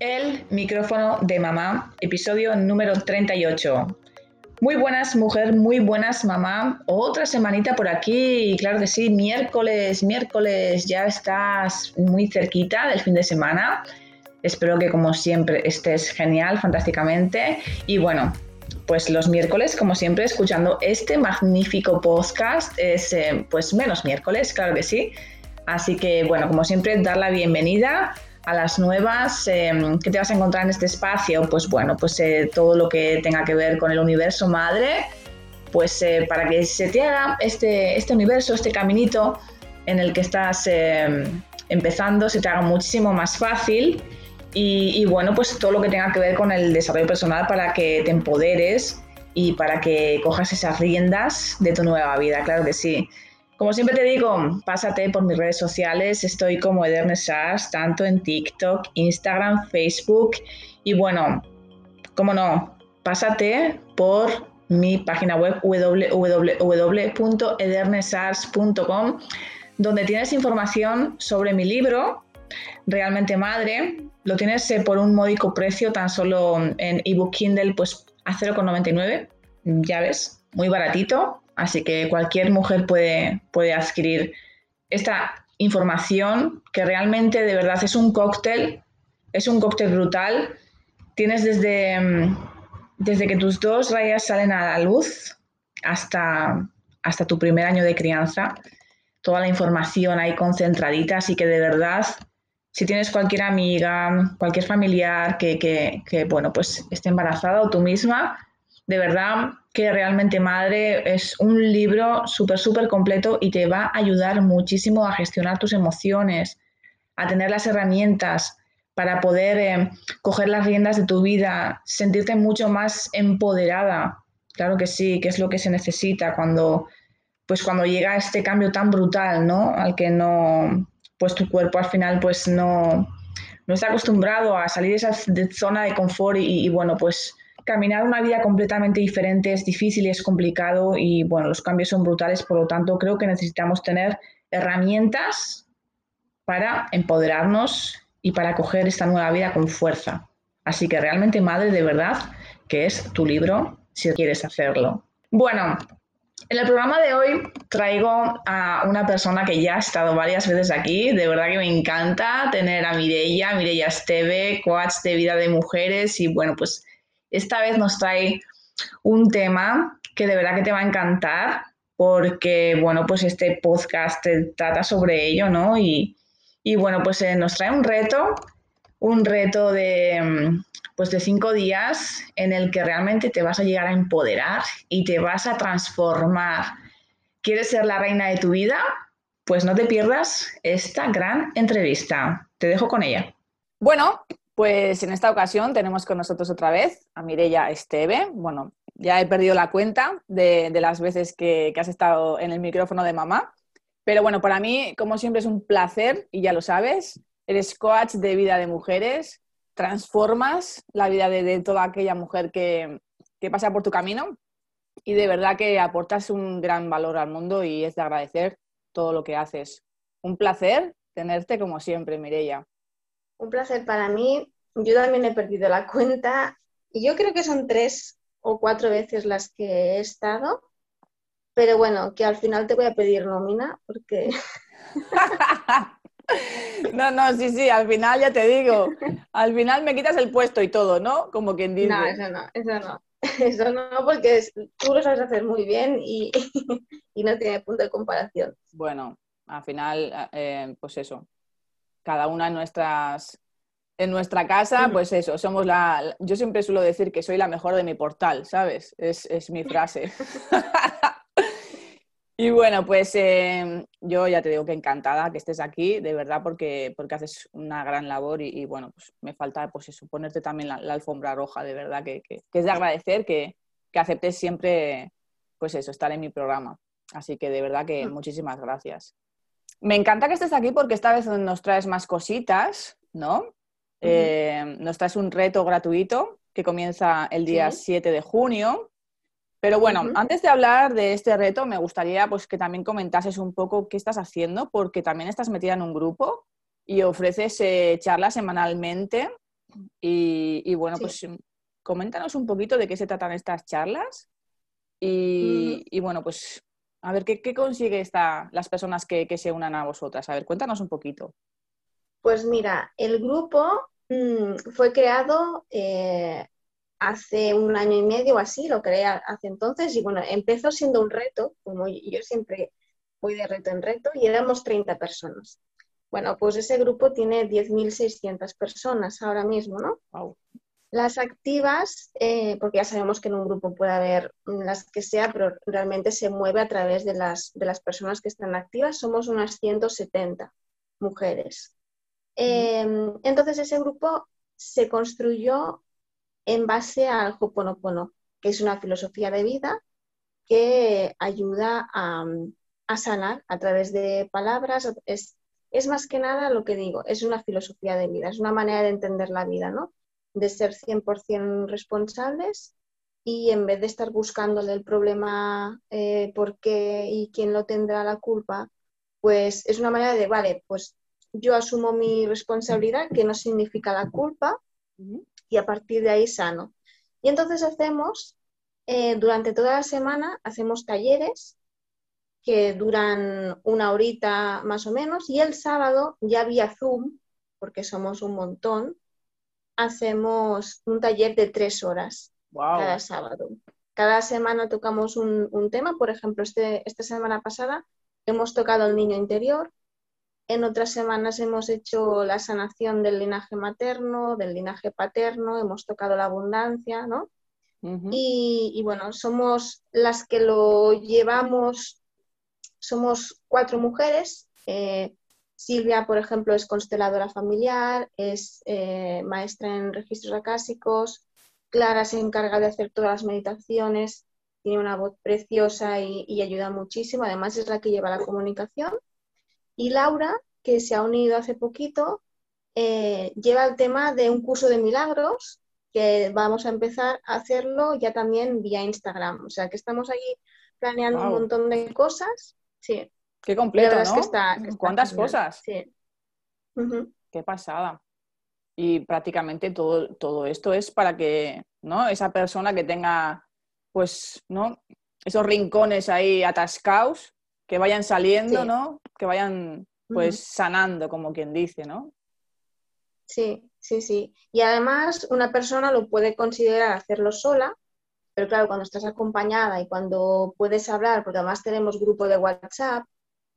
El micrófono de mamá, episodio número 38. Muy buenas, mujer, muy buenas, mamá. Otra semanita por aquí, claro que sí, miércoles, miércoles, ya estás muy cerquita del fin de semana. Espero que como siempre estés genial, fantásticamente. Y bueno, pues los miércoles, como siempre, escuchando este magnífico podcast, es eh, pues menos miércoles, claro que sí. Así que bueno, como siempre, dar la bienvenida a las nuevas em, que te vas a encontrar en este espacio, pues bueno, pues eh, todo lo que tenga que ver con el universo madre, pues eh, para que se te haga este, este universo, este caminito en el que estás em, empezando, se te haga muchísimo más fácil y, y, bueno, pues todo lo que tenga que ver con el desarrollo personal para que te empoderes y para que cojas esas riendas de tu nueva vida, claro que sí. Como siempre te digo, pásate por mis redes sociales. Estoy como Ederne Sars, tanto en TikTok, Instagram, Facebook. Y bueno, como no, pásate por mi página web www.edernesars.com, donde tienes información sobre mi libro, Realmente Madre. Lo tienes eh, por un módico precio, tan solo en ebook Kindle, pues a 0,99. Ya ves, muy baratito. Así que cualquier mujer puede, puede adquirir esta información que realmente de verdad es un cóctel, es un cóctel brutal. Tienes desde, mm, desde que tus dos rayas salen a la luz hasta, hasta tu primer año de crianza, toda la información ahí concentradita, así que de verdad, si tienes cualquier amiga, cualquier familiar que, que, que bueno, pues esté embarazada o tú misma, de verdad que realmente Madre es un libro súper, súper completo y te va a ayudar muchísimo a gestionar tus emociones, a tener las herramientas para poder eh, coger las riendas de tu vida, sentirte mucho más empoderada. Claro que sí, que es lo que se necesita cuando, pues cuando llega este cambio tan brutal, ¿no? Al que no, pues tu cuerpo al final pues no, no está acostumbrado a salir de esa zona de confort y, y bueno, pues caminar una vida completamente diferente es difícil y es complicado y bueno, los cambios son brutales, por lo tanto creo que necesitamos tener herramientas para empoderarnos y para coger esta nueva vida con fuerza. Así que realmente, madre, de verdad, que es tu libro si quieres hacerlo. Bueno, en el programa de hoy traigo a una persona que ya ha estado varias veces aquí. De verdad que me encanta tener a Mireia, Mireia Esteve, coach de vida de mujeres y bueno, pues esta vez nos trae un tema que de verdad que te va a encantar porque, bueno, pues este podcast trata sobre ello, ¿no? Y, bueno, pues eh, nos trae un reto, un reto de, mm, pues de cinco días en el que realmente te vas a llegar a empoderar y te vas a transformar. ¿Quieres ser la reina de tu vida? Pues no te pierdas esta gran entrevista. Te dejo con ella. Bueno, pues en esta ocasión tenemos con nosotros otra vez a Mireia Esteve. Bueno, ya he perdido la cuenta de, las veces que, has estado en el micrófono de mamá. Pero bueno, para mí, como siempre, es un placer y ya lo sabes. Eres coach de vida de mujeres, transformas la vida de, toda aquella mujer que, que pasa por tu camino y de verdad que aportas un gran valor al mundo y es de agradecer todo lo que haces. Un placer tenerte como siempre, Mireia. Un placer para mí. Yo también he perdido la cuenta y yo creo que son tres o cuatro veces las que he estado. Pero bueno, que al final te voy a pedir nómina porque... No, no, sí, sí, al final ya te digo, al final me quitas el puesto y todo, ¿no? Como quien dice. No, eso no, eso no. Eso no, porque tú lo sabes hacer muy bien y, y no tiene punto de comparación. Bueno, al final, eh, pues eso, cada una en nuestras en nuestra casa, pues eso, somos la... Yo siempre suelo decir que soy la mejor de mi portal, ¿sabes? Es, mi frase. y bueno, pues em, yo ya te digo que encantada que estés aquí, de verdad, porque, porque haces una gran labor y, bueno, pues me falta pues eso, ponerte también la, alfombra roja, de verdad, que, es de agradecer que, que, aceptes siempre, pues eso, estar en mi programa. Así que de verdad que mm. muchísimas gracias. Me encanta que estés aquí porque esta vez nos traes más cositas, ¿no? Eh, nos traes un reto gratuito que comienza el día 7 de junio. Pero bueno, antes de hablar de este reto, me gustaría pues, que también comentases un poco qué estás haciendo, porque también estás metida en un grupo y ofreces eh, charlas semanalmente. Y, bueno, pues coméntanos un poquito de qué se tratan estas charlas. Y, bueno, pues a ver, ¿qué, consigue esta, las personas que, se unan a vosotras? A ver, cuéntanos un poquito. Pues mira, el grupo mm, fue creado eh, hace un año y medio o así, lo creé hace entonces, y bueno, empezó siendo un reto, como yo siempre voy de reto en reto, y éramos 30 personas. Bueno, pues ese grupo tiene 10.600 personas ahora mismo, ¿no? Las activas, eh, porque ya sabemos que en un grupo puede haber las que sea, pero realmente se mueve a través de las, de las personas que están activas, somos unas 170 mujeres. Em, entonces ese grupo se construyó en base al Hoponopono, que es una filosofía de vida que ayuda a, a sanar a través de palabras. Es, es más que nada lo que digo, es una filosofía de vida, es una manera de entender la vida, ¿no? De ser 100% responsables y en vez de estar buscándole el problema eh, por qué y quién lo tendrá la culpa, pues es una manera de, vale, pues yo asumo mi responsabilidad, que no significa la culpa, y a partir de ahí sano. Y entonces hacemos, eh, durante toda la semana, hacemos talleres que duran una horita más o menos y el sábado ya vía Zoom, porque somos un montón, hacemos un taller de tres horas cada sábado. Cada semana tocamos un, tema, por ejemplo, este, esta semana pasada hemos tocado el niño interior, en otras semanas hemos hecho la sanación del linaje materno, del linaje paterno, hemos tocado la abundancia, ¿no? y, y, bueno, somos las que lo llevamos somos cuatro mujeres. Eh, Silvia, por ejemplo, es consteladora familiar, es eh, maestra en registros acásicos. Clara se encarga de hacer todas las meditaciones, tiene una voz preciosa y, ayuda muchísimo. Además, es la que lleva la comunicación. Y Laura, que se ha unido hace poquito, eh, lleva el tema de un curso de milagros que vamos a empezar a hacerlo ya también vía Instagram. O sea que estamos ahí planeando un montón de cosas Sí. Qué completo, ¿no? ¿Cuántas cosas? Sí. Qué pasada. Y prácticamente todo, todo esto es para que, ¿no? Esa persona que tenga, pues, ¿no? Esos rincones ahí atascados, que vayan saliendo, ¿no? Que vayan, pues, sanando, como quien dice, ¿no? Sí, sí, sí. Y además, una persona lo puede considerar hacerlo sola, pero claro, cuando estás acompañada y cuando puedes hablar, porque además tenemos grupo de WhatsApp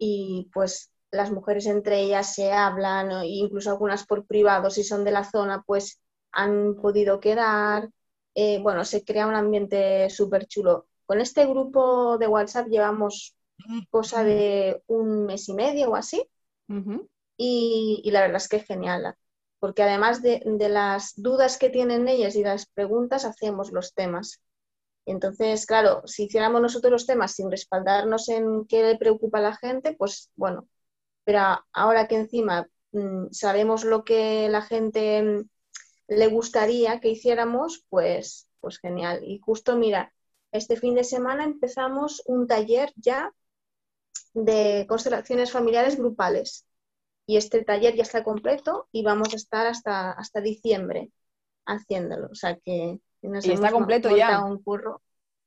y pues las mujeres entre ellas se hablan, incluso algunas por privado, si son de la zona, pues han podido quedar. Eh, bueno, se crea un ambiente súper chulo. Con este grupo de WhatsApp llevamos cosa de un mes y medio o así. y, la verdad es que es genial, porque además de, de, las dudas que tienen ellas y las preguntas, hacemos los temas. Entonces, claro, si hiciéramos nosotros los temas sin respaldarnos en qué le preocupa a la gente, pues bueno, pero ahora que encima mm, sabemos lo que la gente mm, le gustaría que hiciéramos, pues, pues genial. Y justo, mira, este fin de semana empezamos un taller ya de constelaciones familiares grupales. Y este taller ya está completo y vamos a estar hasta, hasta diciembre haciéndolo. O sea que y está completo ya. Un curro.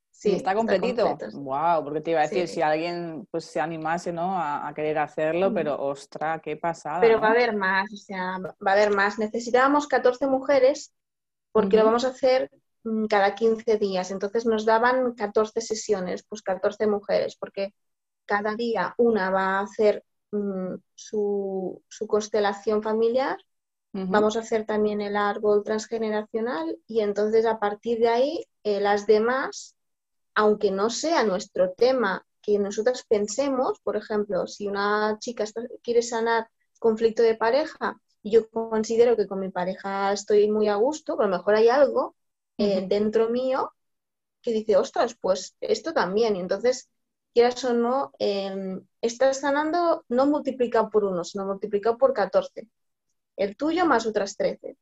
Sí, está completito. wow, porque te iba a decir, si alguien pues se animase ¿no? a, querer hacerlo, pero ostra, qué pasada. Pero va a haber más, o sea, va a haber más. Necesitábamos 14 mujeres porque lo vamos a hacer mm, cada 15 días. Entonces nos daban 14 sesiones, pues 14 mujeres, porque cada día una va a hacer mm, su, su, constelación familiar Vamos a hacer también el árbol transgeneracional y entonces a partir de ahí eh, las demás, aunque no sea nuestro tema que nosotras pensemos, por ejemplo, si una chica quiere sanar conflicto de pareja y yo considero que con mi pareja estoy muy a gusto, pero a lo mejor hay algo eh, dentro mío que dice, ostras, pues esto también. Y entonces, quieras o no, eh, estás sanando no multiplicado por uno, sino multiplicado por 14 el tuyo más otras 13.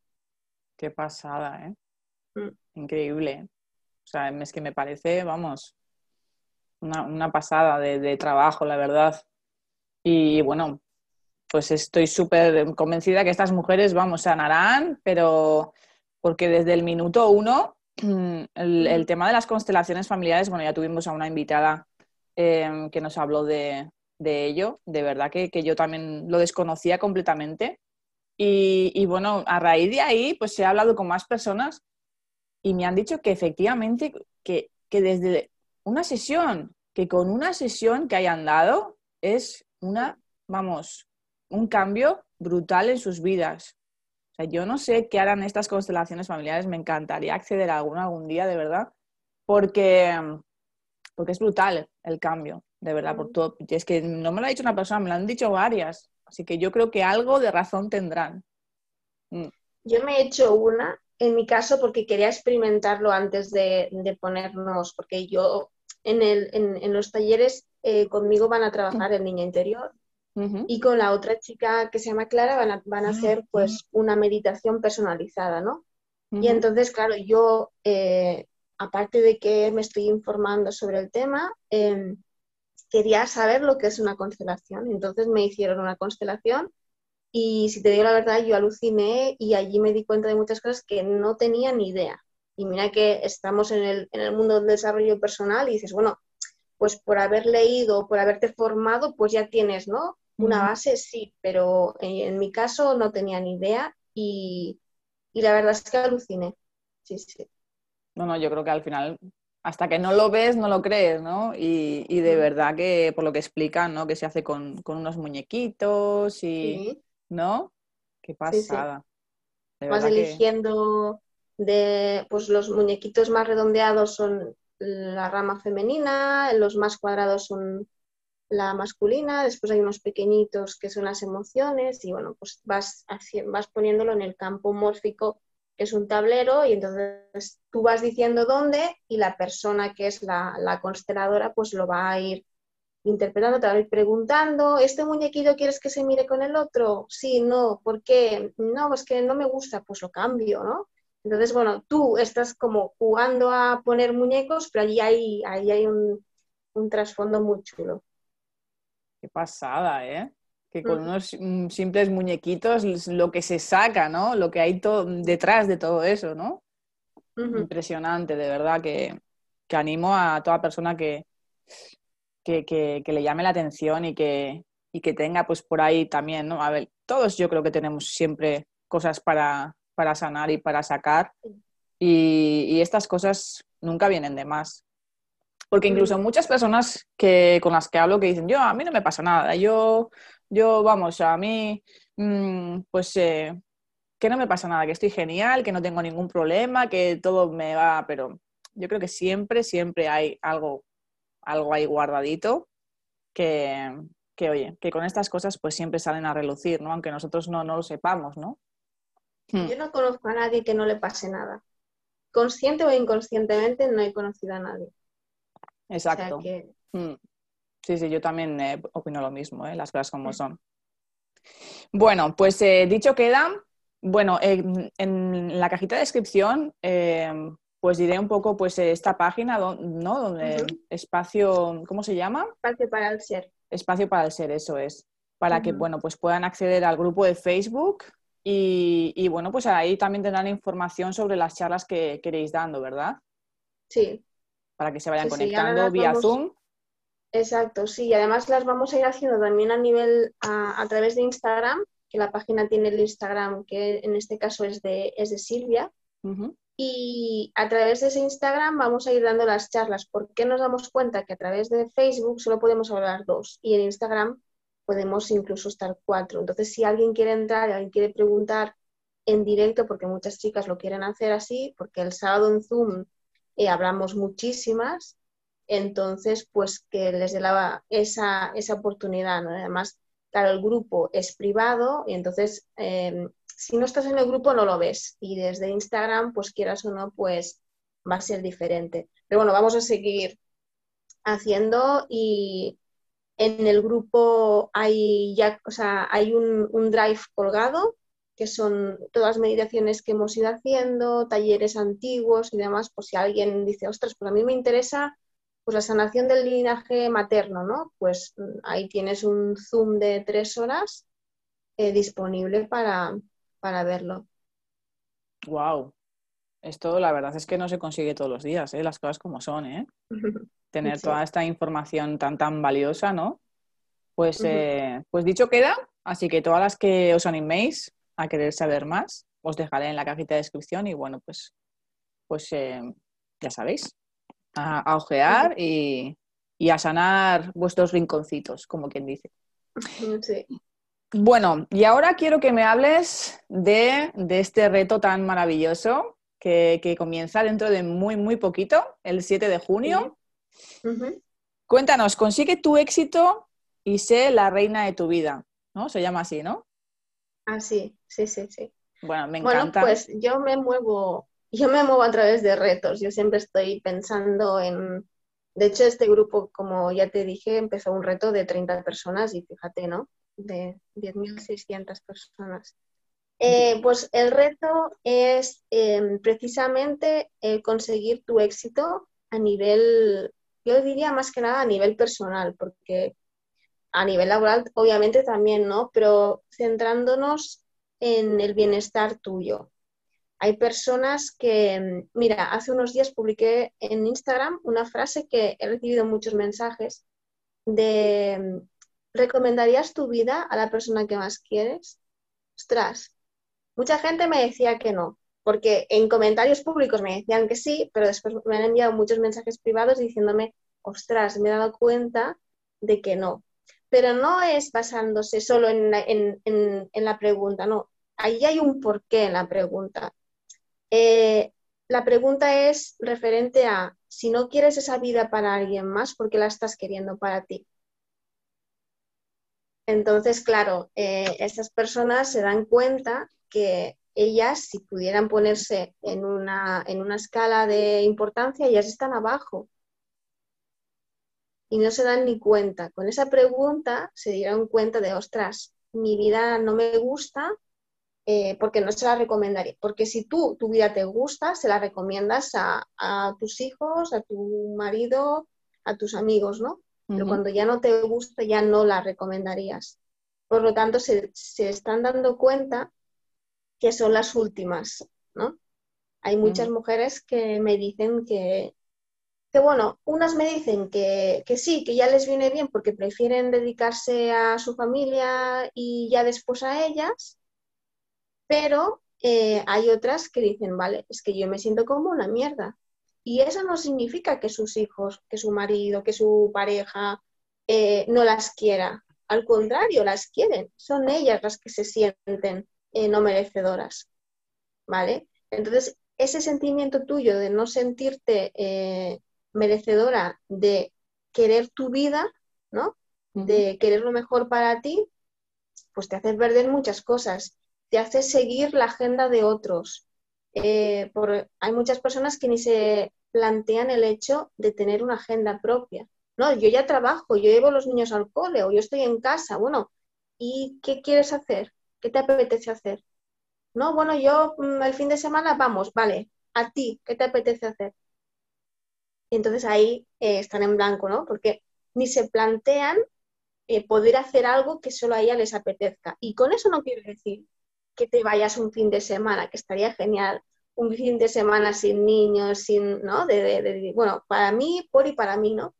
Qué pasada, ¿eh? Mm. Increíble. O sea, es que me parece, vamos, una, pasada de, trabajo, la verdad. Y bueno, pues estoy súper convencida que estas mujeres, vamos, sanarán, pero porque desde el minuto uno, el, tema de las constelaciones familiares, bueno, ya tuvimos a una invitada em, que nos habló de, ello, de verdad que, yo también lo desconocía completamente. Y, bueno, a raíz de ahí, pues he hablado con más personas y me han dicho que efectivamente, que, que desde una sesión, que con una sesión que hayan dado es una, vamos, un cambio brutal en sus vidas. O sea, yo no sé qué harán estas constelaciones familiares, me encantaría acceder a alguna algún día, de verdad, porque, porque es brutal el cambio, de verdad, por todo. es que no me lo ha dicho una persona, me lo han dicho varias, así que yo creo que algo de razón tendrán. Mm. Yo me he hecho una, en mi caso, porque quería experimentarlo antes de, ponernos, porque yo en, el, en, los talleres eh, conmigo van a trabajar el niño interior y con la otra chica que se llama Clara van a, van a hacer pues una meditación personalizada, ¿no? Y entonces, claro, yo, eh, aparte de que me estoy informando sobre el tema, em, quería saber lo que es una constelación. Entonces me hicieron una constelación y si te digo la verdad, yo aluciné y allí me di cuenta de muchas cosas que no tenía ni idea. Y mira que estamos en el, en el mundo del desarrollo personal y dices, bueno, pues por haber leído, por haberte formado, pues ya tienes, ¿no? Una base sí, pero en, mi caso no tenía ni idea y, la verdad es que aluciné. Sí, sí. No, no, yo creo que al final, hasta que no lo ves, no lo crees, ¿no? Y, de verdad que por lo que explican, ¿no? Que se hace con, unos muñequitos y... ¿No? Qué pasada. Vas eligiendo de, pues los muñequitos más redondeados son la rama femenina, los más cuadrados son la masculina, después hay unos pequeñitos que son las emociones y bueno, pues vas, vas poniéndolo en el campo mórfico es un tablero y entonces tú vas diciendo dónde y la persona que es la, consteladora pues lo va a ir interpretando, te va a ir preguntando, ¿este muñequito quieres que se mire con el otro? Sí, no, ¿por qué? No, es que no me gusta, pues lo cambio, ¿no? Entonces, bueno, tú estás como jugando a poner muñecos, pero allí hay, hay un, un trasfondo muy chulo. Qué pasada, ¿eh? Que con unos mm, simples muñequitos lo que se saca, ¿no? Lo que hay detrás de todo eso, ¿no? Impresionante, de verdad, que, animo a toda persona que, que, le llame la atención y que, que tenga pues por ahí también, ¿no? A ver, todos yo creo que tenemos siempre cosas para, para sanar y para sacar y, y estas cosas nunca vienen de más. Porque incluso muchas personas que, con las que hablo que dicen, yo, a mí no me pasa nada, yo, yo vamos, a mí, mm, pues, eh, que no me pasa nada, que estoy genial, que no tengo ningún problema, que todo me va, pero yo creo que siempre, siempre hay algo, algo ahí guardadito que, que, oye, que con estas cosas pues siempre salen a relucir, ¿no? Aunque nosotros no, no lo sepamos, ¿no? Yo no conozco a nadie que no le pase nada. Consciente o inconscientemente no he conocido a nadie. Exacto. Mm. Sí, sí, yo también eh, opino lo mismo, eh, las cosas como son. Bueno, pues eh, dicho queda, bueno, en la cajita de descripción, pues diré un poco, pues esta página, ¿no? Donde espacio, ¿cómo se llama? Espacio para el ser. Espacio para el ser, eso es. Para que, bueno, pues puedan acceder al grupo de Facebook y, y, bueno, pues ahí también tendrán información sobre las charlas que queréis dando, ¿verdad? Sí, para que se vayan conectando vía Zoom. Exacto, sí, y además las vamos a ir haciendo también a nivel, a, través de Instagram, que la página tiene el Instagram, que en este caso es de, es de Silvia. Y a través de ese Instagram vamos a ir dando las charlas. ¿Por qué nos damos cuenta que a través de Facebook solo podemos hablar dos y en Instagram podemos incluso estar cuatro? Entonces, si alguien quiere entrar, alguien quiere preguntar en directo, porque muchas chicas lo quieren hacer así, porque el sábado en Zoom y hablamos muchísimas, entonces pues que les dé esa, esa oportunidad, ¿no? Además, claro, el grupo es privado y entonces em, si no estás en el grupo no lo ves y desde Instagram, pues quieras o no, pues va a ser diferente. Pero bueno, vamos a seguir haciendo y en el grupo hay ya, o sea, hay un, un drive colgado que son todas las meditaciones que hemos ido haciendo, talleres antiguos y demás, por si alguien dice, ostras, pues a mí me interesa pues la sanación del linaje materno, ¿no? Pues mm, ahí tienes un Zoom de tres horas eh, disponible para, para verlo. Wow. Esto la verdad es que no se consigue todos los días, ¿eh? las cosas como son, ¿eh? Tener toda esta información tan tan valiosa, ¿no? Pues, eh, pues dicho queda, así que todas las que os animéis a querer saber más, os dejaré en la cajita de descripción y bueno, pues, pues eh, ya sabéis, a, ojear y, a sanar vuestros rinconcitos, como quien dice. Sí. Bueno, y ahora quiero que me hables de, este reto tan maravilloso que, comienza dentro de muy, muy poquito, el 7 de junio. Cuéntanos, consigue tu éxito y sé la reina de tu vida, ¿no? Se llama así, ¿no? Ah, sí, sí, sí, sí. Bueno, me encanta. Bueno, pues yo me muevo, yo me muevo a través de retos. Yo siempre estoy pensando en. De hecho, este grupo, como ya te dije, empezó un reto de 30 personas y fíjate, ¿no? De 10.600 personas. Eh, pues el reto es em, precisamente el conseguir tu éxito a nivel, yo diría más que nada a nivel personal, porque a nivel laboral obviamente también, ¿no? Pero centrándonos en el bienestar tuyo. Hay personas que, mira, hace unos días publiqué en Instagram una frase que he recibido muchos mensajes de, ¿recomendarías tu vida a la persona que más quieres? Ostras, mucha gente me decía que no, porque en comentarios públicos me decían que sí, pero después me han enviado muchos mensajes privados diciéndome, ostras, me he dado cuenta de que no pero no es basándose solo en la, pregunta, no, ahí hay un porqué en la pregunta. Eh, la pregunta es referente a si no quieres esa vida para alguien más, ¿por qué la estás queriendo para ti? Entonces, claro, eh, estas personas se dan cuenta que ellas, si pudieran ponerse en una, en una escala de importancia, ellas están abajo y no se dan ni cuenta. Con esa pregunta se dieron cuenta de, ostras, mi vida no me gusta eh, porque no se la recomendaría. Porque si tú, tu vida te gusta, se la recomiendas a, tus hijos, a tu marido, a tus amigos, ¿no? Pero cuando ya no te gusta, ya no la recomendarías. Por lo tanto, se, se están dando cuenta que son las últimas, ¿no? Hay muchas mujeres que me dicen que que bueno, unas me dicen que, sí, que ya les viene bien porque prefieren dedicarse a su familia y ya después a ellas, pero eh, hay otras que dicen, vale, es que yo me siento como una mierda. Y eso no significa que sus hijos, que su marido, que su pareja eh, no las quiera. Al contrario, las quieren. Son ellas las que se sienten eh, no merecedoras. ¿Vale? Entonces, ese sentimiento tuyo de no sentirte merecedora de querer tu vida, ¿no? De querer lo mejor para ti, pues te hace perder muchas cosas, te hace seguir la agenda de otros. Eh, hay muchas personas que ni se plantean el hecho de tener una agenda propia. No, yo ya trabajo, yo llevo los niños al cole o yo estoy en casa. Bueno, ¿y qué quieres hacer? ¿Qué te apetece hacer? No, bueno, yo mm, el fin de semana vamos, vale, a ti, ¿qué te apetece hacer? Y entonces ahí eh, están en blanco, ¿no? Porque ni se plantean eh, poder hacer algo que solo a ella les apetezca. Y con eso no quiero decir que te vayas un fin de semana, que estaría genial, un fin de semana sin niños, sin, ¿no? De, bueno, para mí, por y para mí, ¿no?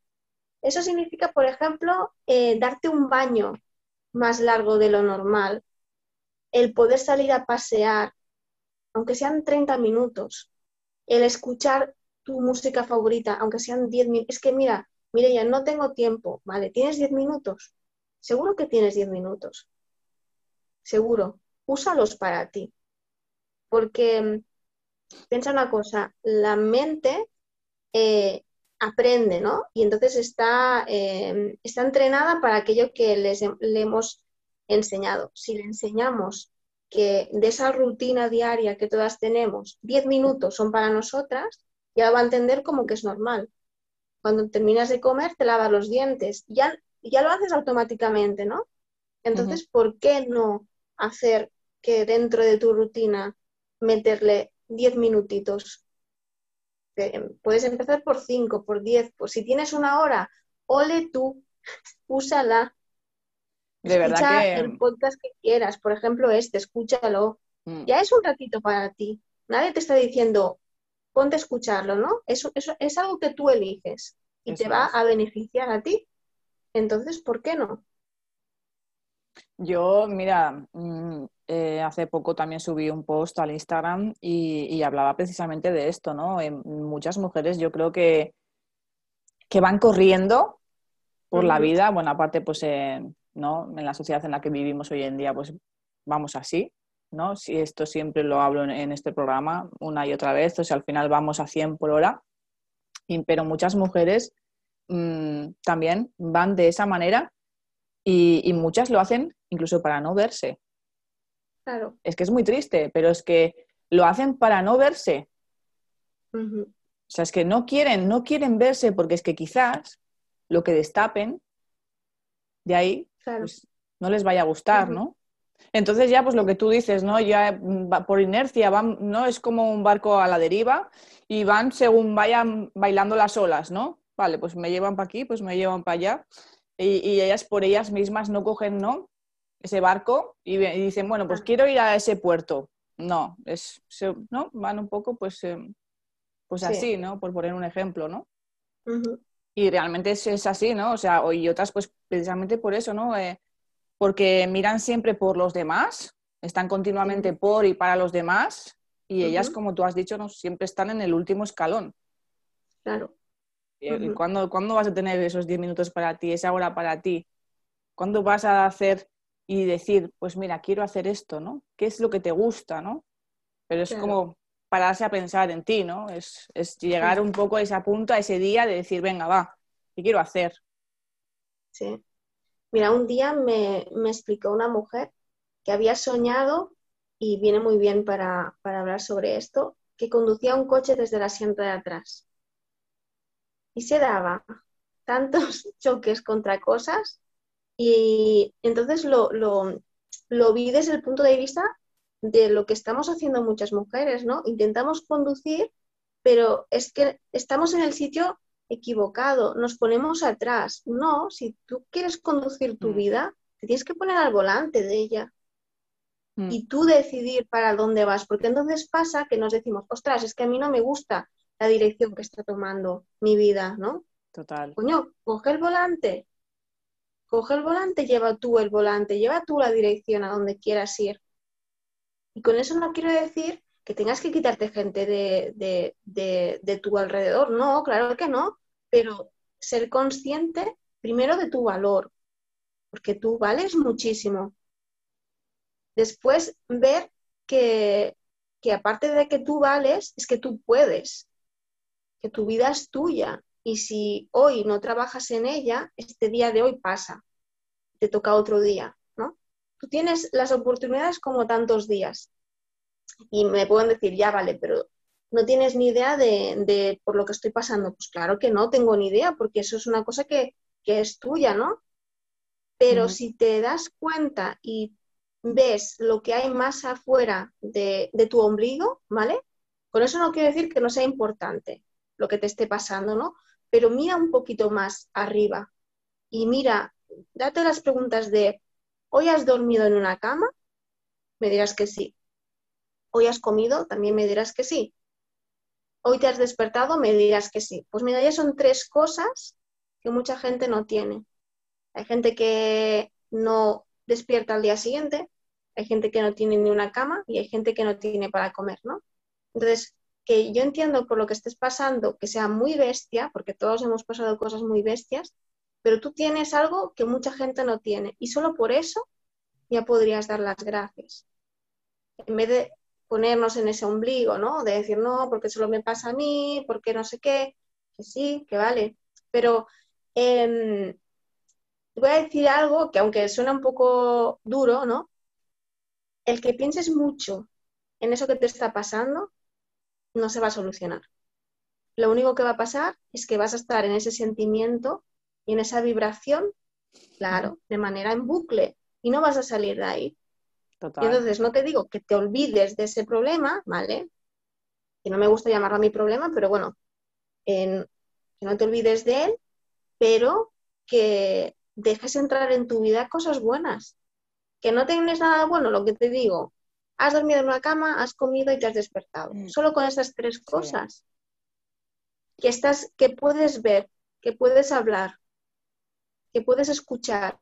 Eso significa, por ejemplo, eh, darte un baño más largo de lo normal, el poder salir a pasear, aunque sean 30 minutos, el escuchar tu música favorita, aunque sean 10 minutos. Es que mira, ya no tengo tiempo, ¿vale? ¿Tienes 10 minutos? Seguro que tienes 10 minutos. Seguro. Úsalos para ti. Porque mm, piensa una cosa, la mente eh, aprende, ¿no? Y entonces está, em, está entrenada para aquello que les, le hemos enseñado. Si le enseñamos que de esa rutina diaria que todas tenemos, 10 minutos son para nosotras, ya va a entender como que es normal. Cuando terminas de comer, te lavas los dientes. Ya, ya lo haces automáticamente, ¿no? Entonces, ¿por qué no hacer que dentro de tu rutina meterle 10 minutitos? Puedes empezar por 5, por 10, pues si tienes una hora, ole tú, úsala. De verdad Escucha que... el podcast que quieras, por ejemplo este, escúchalo. Mm, Ya es un ratito para ti. Nadie te está diciendo, ponte a escucharlo, ¿no? Eso, eso es algo que tú eliges y te va es. a beneficiar a ti. Entonces, ¿por qué no? Yo, mira, mm, eh, hace poco también subí un post al Instagram y, y hablaba precisamente de esto, ¿no? Eh, muchas mujeres yo creo que, que van corriendo por la vida, bueno, aparte, pues, eh, ¿no? En la sociedad en la que vivimos hoy en día, pues vamos así, ¿no? Si esto siempre lo hablo en, en este programa una y otra vez, o sea, al final vamos a 100 por hora, y- pero muchas mujeres mm, también van de esa manera y, y muchas lo hacen incluso para no verse. Claro. Es que es muy triste, pero es que lo hacen para no verse. O sea, es que no quieren, no quieren verse porque es que quizás lo que destapen de ahí Claro. pues, no les vaya a gustar. ¿no? Entonces ya pues lo que tú dices, ¿no? Ya por inercia van, ¿no? Es como un barco a la deriva y van según vayan bailando las olas, ¿no? Vale, pues me llevan para aquí, pues me llevan para allá. Y, y ellas por ellas mismas no cogen, ¿no? Ese barco y, dicen, bueno, pues Claro. quiero ir a ese puerto. No, es, se- ¿no? Van un poco pues, em, pues Sí. así, ¿no? Por poner un ejemplo, ¿no? Y realmente es, es así, ¿no? O sea, y otras, pues precisamente por eso, ¿no? Eh, porque miran siempre por los demás, están continuamente por y para los demás, y ellas, como tú has dicho, ¿no? siempre están en el último escalón. Claro. ¿Y- y Ujú. ¿Cuándo, cuándo vas a tener esos 10 minutos para ti, esa hora para ti? ¿Cuándo vas a hacer y decir, pues mira, quiero hacer esto, ¿no? ¿Qué es lo que te gusta, ¿no? Pero es Claro. como pararse a pensar en ti, ¿no? Es, es llegar un poco a ese punto, a ese día de decir, venga, va, ¿qué quiero hacer? Sí. Mira, un día me, me explicó una mujer que había soñado, y viene muy bien para, para hablar sobre esto, que conducía un coche desde el asiento de atrás. Y se daba tantos choques contra cosas y entonces lo, lo, lo vi desde el punto de vista de lo que estamos haciendo muchas mujeres, ¿no? Intentamos conducir, pero es que estamos en el sitio equivocado, nos ponemos atrás. No, si tú quieres conducir tu Mm. vida, te tienes que poner al volante de ella Mm, y tú decidir para dónde vas, porque entonces pasa que nos decimos, ostras, es que a mí no me gusta la dirección que está tomando mi vida, ¿no? Total. Coño, coge el volante, coge el volante, lleva tú el volante, lleva tú la dirección a donde quieras ir. Y con eso no quiero decir que tengas que quitarte gente de, de, de, de tu alrededor, no, claro que no, pero ser consciente primero de tu valor, porque tú vales muchísimo. Después ver que, que aparte de que tú vales, es que tú puedes, que tu vida es tuya. Y si hoy no trabajas en ella, este día de hoy pasa, te toca otro día, ¿no? Tú tienes las oportunidades como tantos días. Y me pueden decir, ya vale, pero no tienes ni idea de, de por lo que estoy pasando. Pues claro que no tengo ni idea, porque eso es una cosa que, que es tuya, ¿no? Pero si te das cuenta y ves lo que hay más afuera de, de tu ombligo, ¿vale? Con eso no quiero decir que no sea importante lo que te esté pasando, ¿no? Pero mira un poquito más arriba y mira, date las preguntas de, ¿hoy has dormido en una cama? Me dirás que sí. ¿Hoy has comido? También me dirás que sí. ¿Hoy te has despertado? Me dirás que sí. Pues mira, ya son tres cosas que mucha gente no tiene. Hay gente que no despierta al día siguiente, hay gente que no tiene ni una cama y hay gente que no tiene para comer, ¿no? Entonces, que yo entiendo por lo que estés pasando que sea muy bestia, porque todos hemos pasado cosas muy bestias, pero tú tienes algo que mucha gente no tiene y solo por eso ya podrías dar las gracias. En vez de ponernos en ese ombligo, ¿no? De decir, no, porque solo me pasa a mí, porque no sé qué, que sí, que vale. Pero eh, voy a decir algo que aunque suena un poco duro, ¿no? El que pienses mucho en eso que te está pasando no se va a solucionar. Lo único que va a pasar es que vas a estar en ese sentimiento y en esa vibración, claro, de manera en bucle y no vas a salir de ahí. Total. Y entonces no te digo que te olvides de ese problema, ¿vale? Que no me gusta llamarlo a mi problema, pero bueno, en- que no te olvides de él, pero que dejes entrar en tu vida cosas buenas. Que no tienes nada bueno, lo que te digo. Has dormido en una cama, has comido y te has despertado. Mm. Solo con esas tres cosas. Que, estás, que puedes ver, que puedes hablar, que puedes escuchar.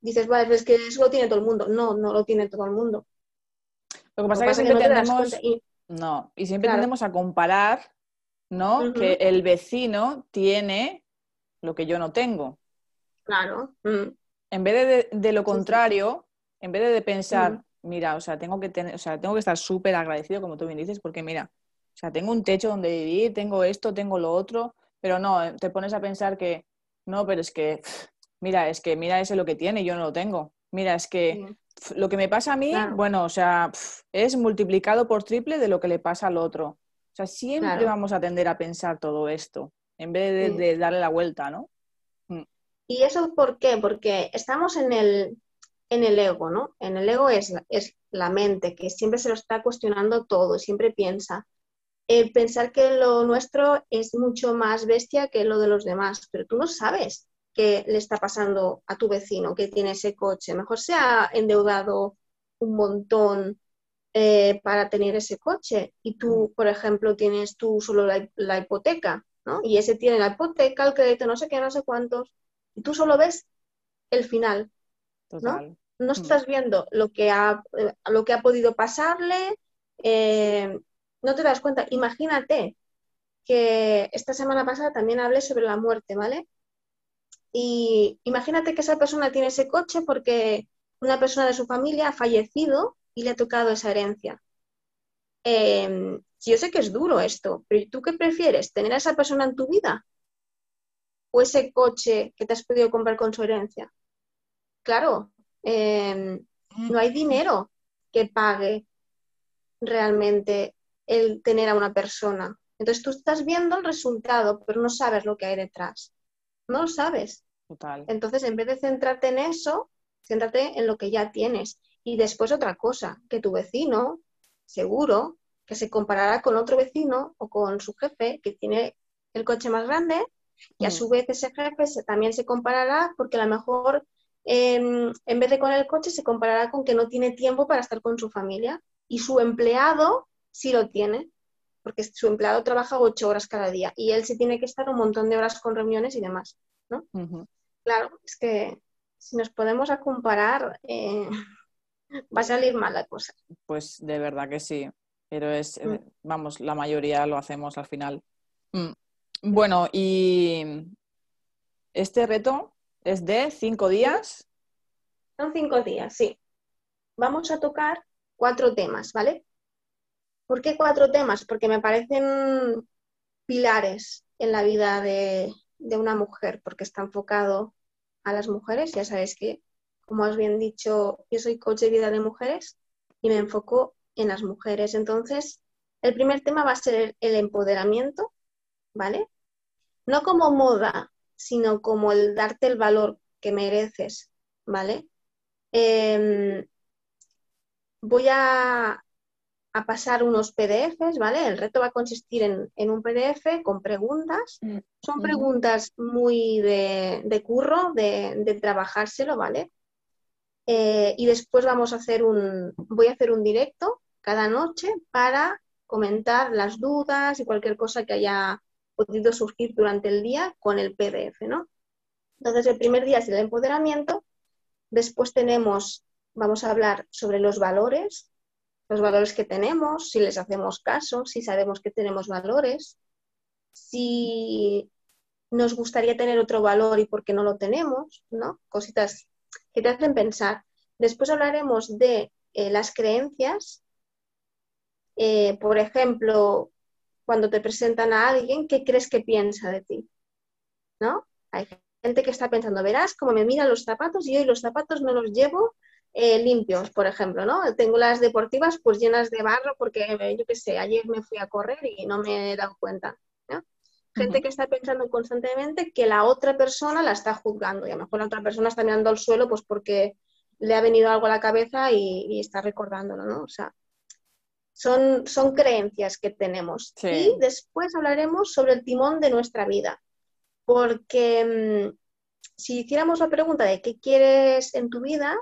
Dices, vale, es que eso lo tiene todo el mundo. No, no lo tiene todo el mundo. Lo que pasa Lo es que que siempre no tendemos, y- no, y siempre Claro. tendemos a comparar, ¿no? Que el vecino tiene lo que yo no tengo. Claro. mm, En vez de, de lo sí. contrario, en vez de, de pensar, Ujú. Mira, o sea, tengo que tener, o sea, tengo que estar súper agradecido, como tú bien dices, porque mira, o sea, tengo un techo donde vivir, tengo esto, tengo lo otro, pero no, eh, te pones a pensar que, no, pero es que, mira, es que mira ese lo que tiene, y yo no lo tengo. Mira, es que sí. lo que me pasa a mí, Claro. bueno, o sea, es multiplicado por triple de lo que le pasa al otro. O sea, siempre Claro. vamos a tender a pensar todo esto, en vez de, Sí. de darle la vuelta, ¿no? ¿Y eso por qué? Porque estamos en el, en el ego, ¿no? En el ego es, es la mente que siempre se lo está cuestionando todo, siempre piensa. Eh, pensar que lo nuestro es mucho más bestia que lo de los demás, pero tú no sabes qué le está pasando a tu vecino que tiene ese coche. Mejor se ha endeudado un montón eh, para tener ese coche y tú, por ejemplo, tienes tú solo la, la hipoteca, ¿no? Y ese tiene la hipoteca, el crédito, no sé qué, no sé cuántos y tú solo ves el final. Total. No estás viendo lo que ha, eh, lo que ha podido pasarle, eh, no te das cuenta. Imagínate que esta semana pasada también hablé sobre la muerte, ¿vale? Y imagínate que esa persona tiene ese coche porque una persona de su familia ha fallecido y le ha tocado esa herencia. Eh, yo sé que es duro esto, pero ¿tú qué prefieres? ¿Tener a esa persona en tu vida? ¿O ese coche que te has podido comprar con su herencia? Claro, eh, no hay dinero que pague realmente el tener a una persona. Entonces tú estás viendo el resultado, pero no sabes lo que hay detrás. No lo sabes. Total. Entonces, en vez de centrarte en eso, céntrate en lo que ya tienes. Y después otra cosa, que tu vecino, seguro, que se comparará con otro vecino o con su jefe que tiene el coche más grande y a Mm. su vez ese jefe se- también se comparará porque a lo mejor em, en vez de con el coche se comparará con que no tiene tiempo para estar con su familia y su empleado sí lo tiene porque su empleado trabaja ocho horas cada día y él sí tiene que estar un montón de horas con reuniones y demás. Ujú. Claro, es que si nos podemos a comparar, eh, va a salir mal la cosa. Pues de verdad que sí. Pero es, eh, Mm. vamos, la mayoría lo hacemos al final. Mm. Bueno, y este reto es de cinco días. Son cinco días, sí. Vamos a tocar cuatro temas, ¿vale? ¿Por qué cuatro temas? Porque me parecen pilares en la vida de, de una mujer, porque está enfocado a las mujeres. Ya sabéis que, como has bien dicho, yo soy coach de vida de mujeres y me enfoco en las mujeres. Entonces, el primer tema va a ser el empoderamiento, ¿vale? No como moda, sino como el darte el valor que mereces, ¿vale? Em, voy a, a pasar unos PDFs, ¿vale? El reto va a consistir en, en un PDF con preguntas. Mm. Son preguntas muy de, de curro, de, de trabajárselo, ¿vale? Eh, y después vamos a hacer un, voy a hacer un directo cada noche para comentar las dudas y cualquier cosa que haya podido surgir durante el día con el PDF, ¿no? Entonces, el primer día es el empoderamiento, después tenemos, vamos a hablar sobre los valores, los valores que tenemos, si les hacemos caso, si sabemos que tenemos valores, si nos gustaría tener otro valor y por qué no lo tenemos, ¿no? Cositas que te hacen pensar. Después hablaremos de eh, las creencias, eh, por ejemplo, cuando te presentan a alguien, ¿qué crees que piensa de ti? ¿No? Hay gente que está pensando, verás cómo me miran los zapatos y hoy los zapatos no los llevo eh, limpios, por ejemplo, ¿no? Tengo las deportivas pues llenas de barro porque, yo qué sé, ayer me fui a correr y no me he dado cuenta. ¿no? Gente Ujú. que está pensando constantemente que la otra persona la está juzgando y a lo mejor la otra persona está mirando al suelo pues porque le ha venido algo a la cabeza y, y está recordándolo, ¿no? O sea, son, son creencias que tenemos. Sí. Y después hablaremos sobre el timón de nuestra vida, porque mm, si hiciéramos la pregunta de qué quieres en tu vida,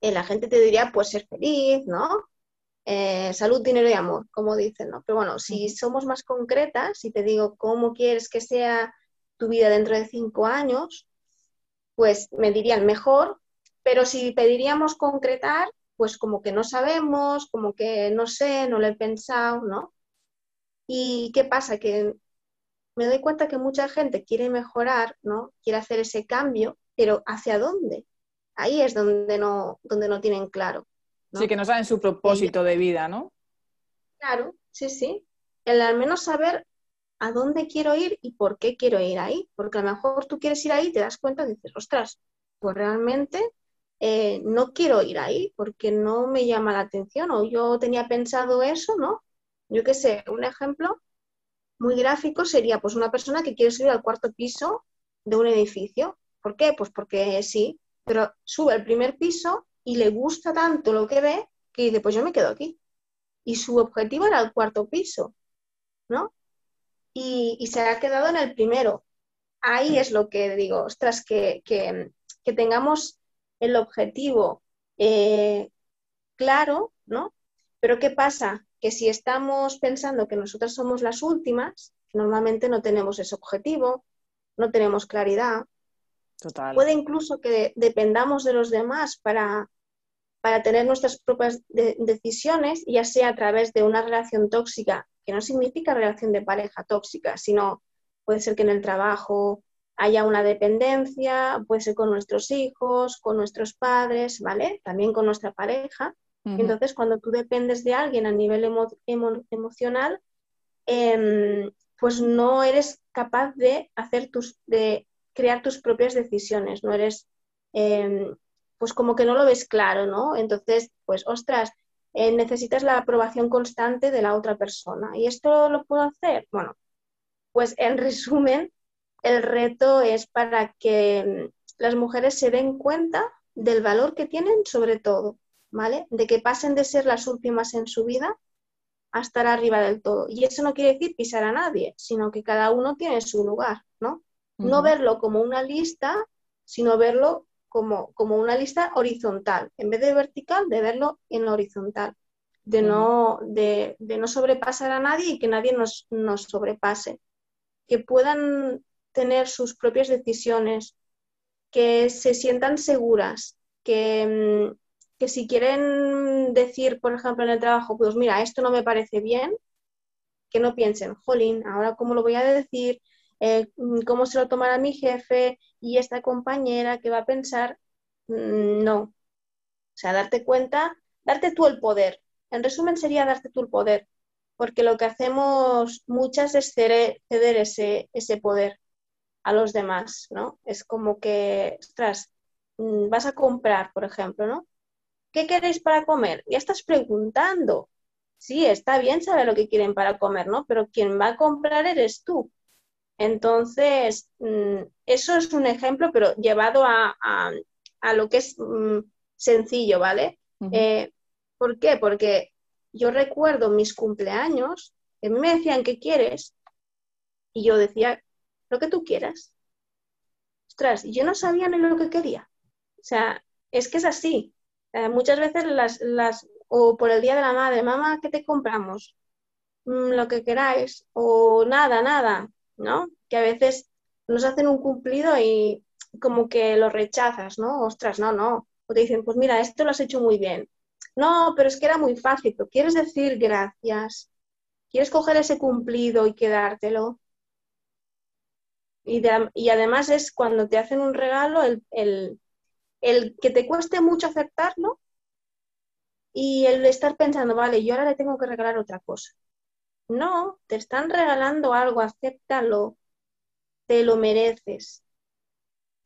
eh, la gente te diría, pues ser feliz, ¿no? Eh, salud, dinero y amor, como dicen, ¿no? Pero bueno, si somos más concretas, si te digo cómo quieres que sea tu vida dentro de cinco años, pues me dirían mejor, pero si pediríamos concretar, pues como que no sabemos, como que no sé, no lo he pensado, ¿no? ¿Y qué pasa? Que me doy cuenta que mucha gente quiere mejorar, ¿no? Quiere hacer ese cambio, pero ¿hacia dónde? Ahí es donde no, donde no tienen claro. Sí, que no saben su propósito de vida, ¿no? Claro, sí, sí. El al menos saber a dónde quiero ir y por qué quiero ir ahí. Porque a lo mejor tú quieres ir ahí y te das cuenta y dices, ostras, pues realmente eh, no quiero ir ahí porque no me llama la atención o yo tenía pensado eso, ¿no? Yo qué sé, un ejemplo muy gráfico sería pues una persona que quiere subir al cuarto piso de un edificio. ¿Por qué? Pues porque sí, pero sube al primer piso y le gusta tanto lo que ve que dice, pues yo me quedo aquí. Y su objetivo era el cuarto piso, ¿no? Y, se ha quedado en el primero. Ahí es lo que digo, ostras, que, tengamos el objetivo eh, claro, ¿no? Pero ¿qué pasa? Que si estamos pensando que nosotras somos las últimas, normalmente no tenemos ese objetivo, no tenemos claridad. Total. Puede incluso que dependamos de los demás para, para tener nuestras propias decisiones, ya sea a través de una relación tóxica, que no significa relación de pareja tóxica, sino puede ser que en el trabajo haya una dependencia, puede ser con nuestros hijos, con nuestros padres, ¿vale? También con nuestra pareja. Entonces, cuando tú dependes de alguien a nivel emocional, em, pues no eres capaz de hacer tus, de crear tus propias decisiones, no eres em, pues como que no lo ves claro, ¿no? Entonces, pues, ostras, eh, necesitas la aprobación constante de la otra persona. ¿Y esto lo puedo hacer? Bueno, pues en resumen, el reto es para que mm, las mujeres se den cuenta del valor que tienen sobre todo, ¿vale? De que pasen de ser las últimas en su vida a estar arriba del todo. Y eso no quiere decir pisar a nadie, sino que cada uno tiene su lugar, ¿no? No verlo como una lista, sino verlo como, como una lista horizontal, en vez de vertical, de verlo en horizontal, de no, de, no sobrepasar a nadie y que nadie nos, nos sobrepase, que puedan tener sus propias decisiones, que se sientan seguras, que, mm, que si quieren decir, por ejemplo, en el trabajo, pues mira, esto no me parece bien, que no piensen, jolín, ahora cómo lo voy a decir, eh, mm, cómo se lo tomará mi jefe y esta compañera que va a pensar, mm, no. O sea, darte cuenta, darte tú el poder. En resumen, sería darte tú el poder, porque lo que hacemos muchas es ceder, ese, ese poder a los demás, ¿no? Es como que, ostras, mm, vas a comprar, por ejemplo, ¿no? ¿Qué queréis para comer? Ya estás preguntando. Sí, está bien saber lo que quieren para comer, ¿no? Pero quien va a comprar eres tú. Entonces, mm, eso es un ejemplo, pero llevado a, lo que es mm, sencillo, ¿vale? Eh, ¿Por qué? Porque yo recuerdo mis cumpleaños, que a mí me decían, ¿qué quieres? Y yo decía, lo que tú quieras. Ostras, yo no sabía ni lo que quería. O sea, es que es así. Eh, muchas veces las, las, o por el Día de la Madre, mamá, ¿qué te compramos? Mm, lo que queráis, o nada, nada. ¿no? Que a veces nos hacen un cumplido y como que lo rechazas, ¿no? Ostras, no, no. O te dicen, pues mira, esto lo has hecho muy bien. No, pero es que era muy fácil. Quieres decir gracias. ¿Quieres coger ese cumplido y quedártelo? Y, además es cuando te hacen un regalo el, el, el, que te cueste mucho aceptarlo y el estar pensando, vale, yo ahora le tengo que regalar otra cosa. No, te están regalando algo, acéptalo, te lo mereces.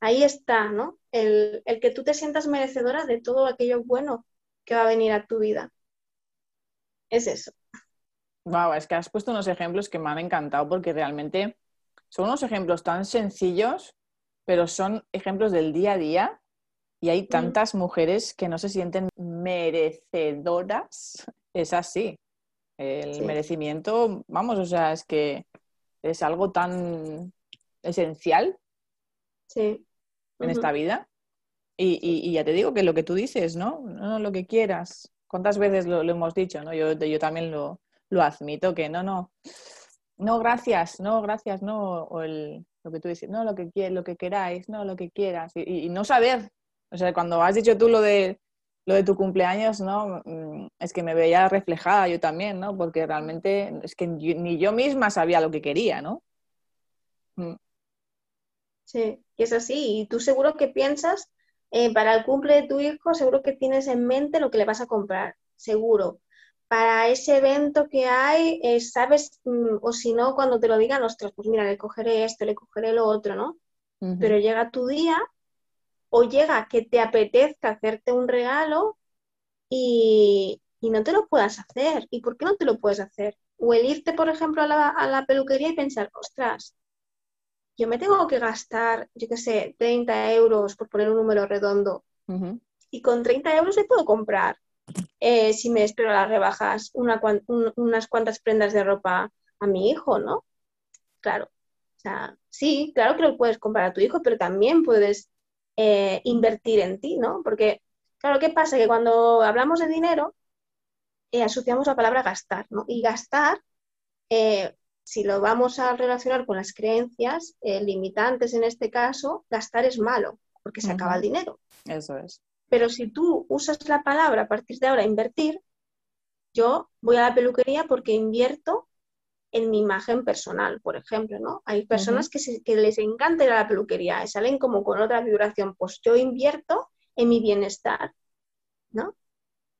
Ahí está, ¿no? El, que tú te sientas merecedora de todo aquello bueno que va a venir a tu vida. Es eso. Wow, es que has puesto unos ejemplos que me han encantado porque realmente son unos ejemplos tan sencillos, pero son ejemplos del día a día y hay tantas mujeres que no se sienten merecedoras. Es así. El merecimiento, vamos, o sea, es que es algo tan esencial. Sí. en esta vida. Y, ya te digo que lo que tú dices, ¿no? No, lo que quieras. ¿Cuántas veces lo, hemos dicho, ¿no? Yo, yo también lo, lo, admito, que no, no, no, gracias, no, gracias, no, o el, lo que tú dices, no, lo que, lo que queráis, no, lo que quieras, y, no saber. O sea, cuando has dicho tú lo de, lo de tu cumpleaños, ¿no? Mm, es que me veía reflejada yo también, ¿no? Porque realmente es que ni yo misma sabía lo que quería, ¿no? Mm. Sí, y es así. Y tú seguro que piensas, eh, para el cumple de tu hijo, seguro que tienes en mente lo que le vas a comprar, seguro. Para ese evento que hay, eh, sabes, mm, o si no, cuando te lo digan, ostras, pues mira, le cogeré esto, le cogeré lo otro, ¿no? Pero llega tu día o llega que te apetezca hacerte un regalo y, no te lo puedas hacer. ¿Y por qué no te lo puedes hacer? O el irte, por ejemplo, a la, a la peluquería y pensar, ostras, yo me tengo que gastar, yo qué sé, 30 euros, por poner un número redondo, y con 30 euros le puedo comprar, eh, si me espero a las rebajas, unas cuantas prendas de ropa a mi hijo, ¿no? Claro. O sea, sí, claro que lo puedes comprar a tu hijo, pero también puedes eh, invertir en ti, ¿no? Porque, claro, ¿qué pasa? Que cuando hablamos de dinero, eh, asociamos la palabra gastar, ¿no? Y gastar si lo vamos a relacionar con las creencias limitantes en este caso, gastar es malo, porque se acaba el dinero. Eso es. Pero si tú usas la palabra a partir de ahora, invertir, yo voy a la peluquería porque invierto en mi imagen personal, por ejemplo, ¿no? Hay personas que, les encanta ir a la peluquería y salen como con otra vibración, pues yo invierto en mi bienestar, ¿no?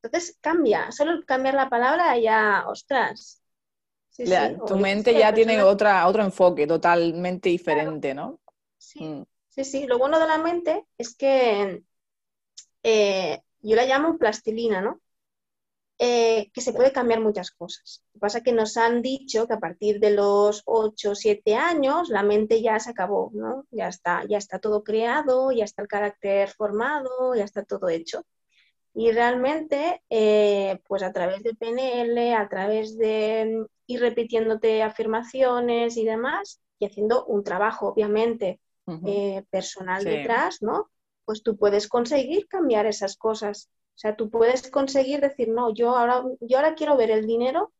Entonces cambia, solo cambiar la palabra ya, ostras, tu mente ya tiene otra, otro enfoque totalmente diferente, ¿no? Mm. Sí. sí, Lo bueno de la mente es que eh, yo la llamo plastilina, ¿no? Eh, que se puede cambiar muchas cosas. Lo que pasa es que nos han dicho que a partir de los 8 o 7 años la mente ya se acabó, ¿no? Ya está, ya está todo creado, ya está el carácter formado, ya está todo hecho. Y realmente, eh, pues a través de PNL, a través de ir repitiéndote afirmaciones y demás, y haciendo un trabajo, obviamente, eh, personal detrás, ¿no? Pues tú puedes conseguir cambiar esas cosas. O sea, tú puedes conseguir decir, no, yo ahora, yo ahora quiero ver el dinero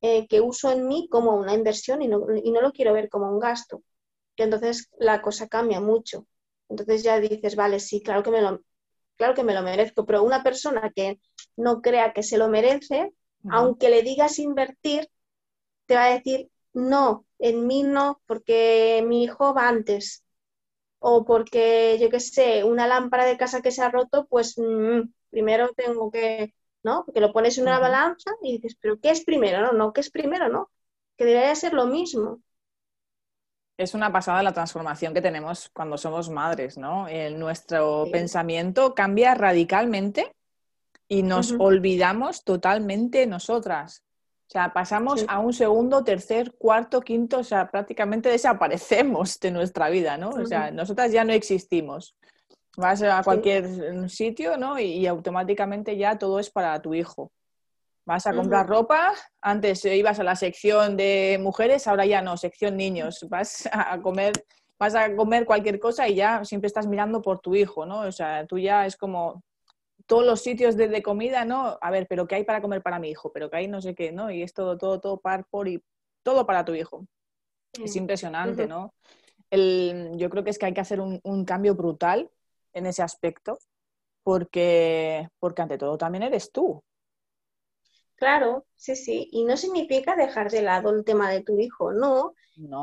eh, que uso en mí como una inversión y no, y no lo quiero ver como un gasto. Y entonces la cosa cambia mucho. Entonces ya dices, vale, sí, claro que me lo, claro que me lo merezco, pero una persona que no crea que se lo merece, aunque le digas invertir, te va a decir, no, en mí no, porque mi hijo va antes. O porque, yo qué sé, una lámpara de casa que se ha roto, pues mm, primero tengo que, ¿no? Porque lo pones en una balanza y dices, pero ¿qué es primero? No, no, ¿qué es primero? No, que debería ser lo mismo es una pasada la transformación que tenemos cuando somos madres, ¿no? nuestro pensamiento cambia radicalmente y nos olvidamos totalmente nosotras. O sea, pasamos a un segundo, tercer, cuarto, quinto, o sea, prácticamente desaparecemos de nuestra vida, ¿no? O sea, nosotras ya no existimos. Vas a cualquier sitio, ¿no? y automáticamente ya todo es para tu hijo. Vas a comprar ropa, antes ibas a la sección de mujeres, ahora ya no, sección niños. Vas a comer, vas a comer cualquier cosa y ya siempre estás mirando por tu hijo, ¿no? O sea, tú ya es como todos los sitios de, comida, ¿no? A ver, pero ¿qué hay para comer para mi hijo? Pero ¿qué hay no sé qué, ¿no? Y es todo, todo, todo par por y todo para tu hijo. Es impresionante, ¿no? El, yo creo que es que hay que hacer un, un cambio brutal en ese aspecto porque, porque ante todo también eres tú. Claro, sí, sí. Y no significa dejar de lado el tema de tu hijo, no.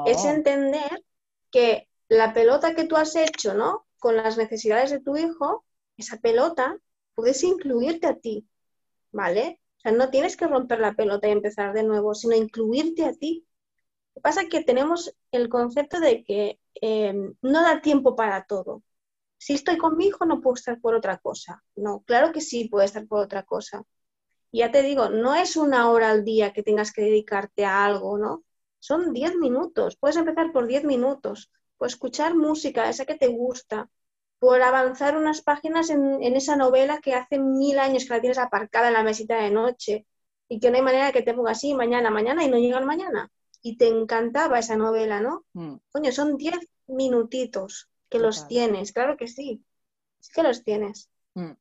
Es entender que la pelota que tú has hecho, ¿no? Con las necesidades de tu hijo, esa pelota puedes incluirte a ti, ¿vale? O sea, no tienes que romper la pelota y empezar de nuevo, sino incluirte a ti. Lo que pasa es que tenemos el concepto de que em, no da tiempo para todo. Si estoy con mi hijo, no puedo estar por otra cosa. No, claro que sí puedo estar por otra cosa ya te digo, no es una hora al día que tengas que dedicarte a algo, ¿no? Son 10 minutos. Puedes empezar por 10 minutos, por escuchar música, esa que te gusta, por avanzar unas páginas en, esa novela que hace mil años que la tienes aparcada en la mesita de noche y que no hay manera de que te ponga así mañana, mañana y no llega el mañana. Y te encantaba esa novela, ¿no? Mm. Coño, son 10 minutitos que los tienes, claro que sí, sí que los tienes. Mm.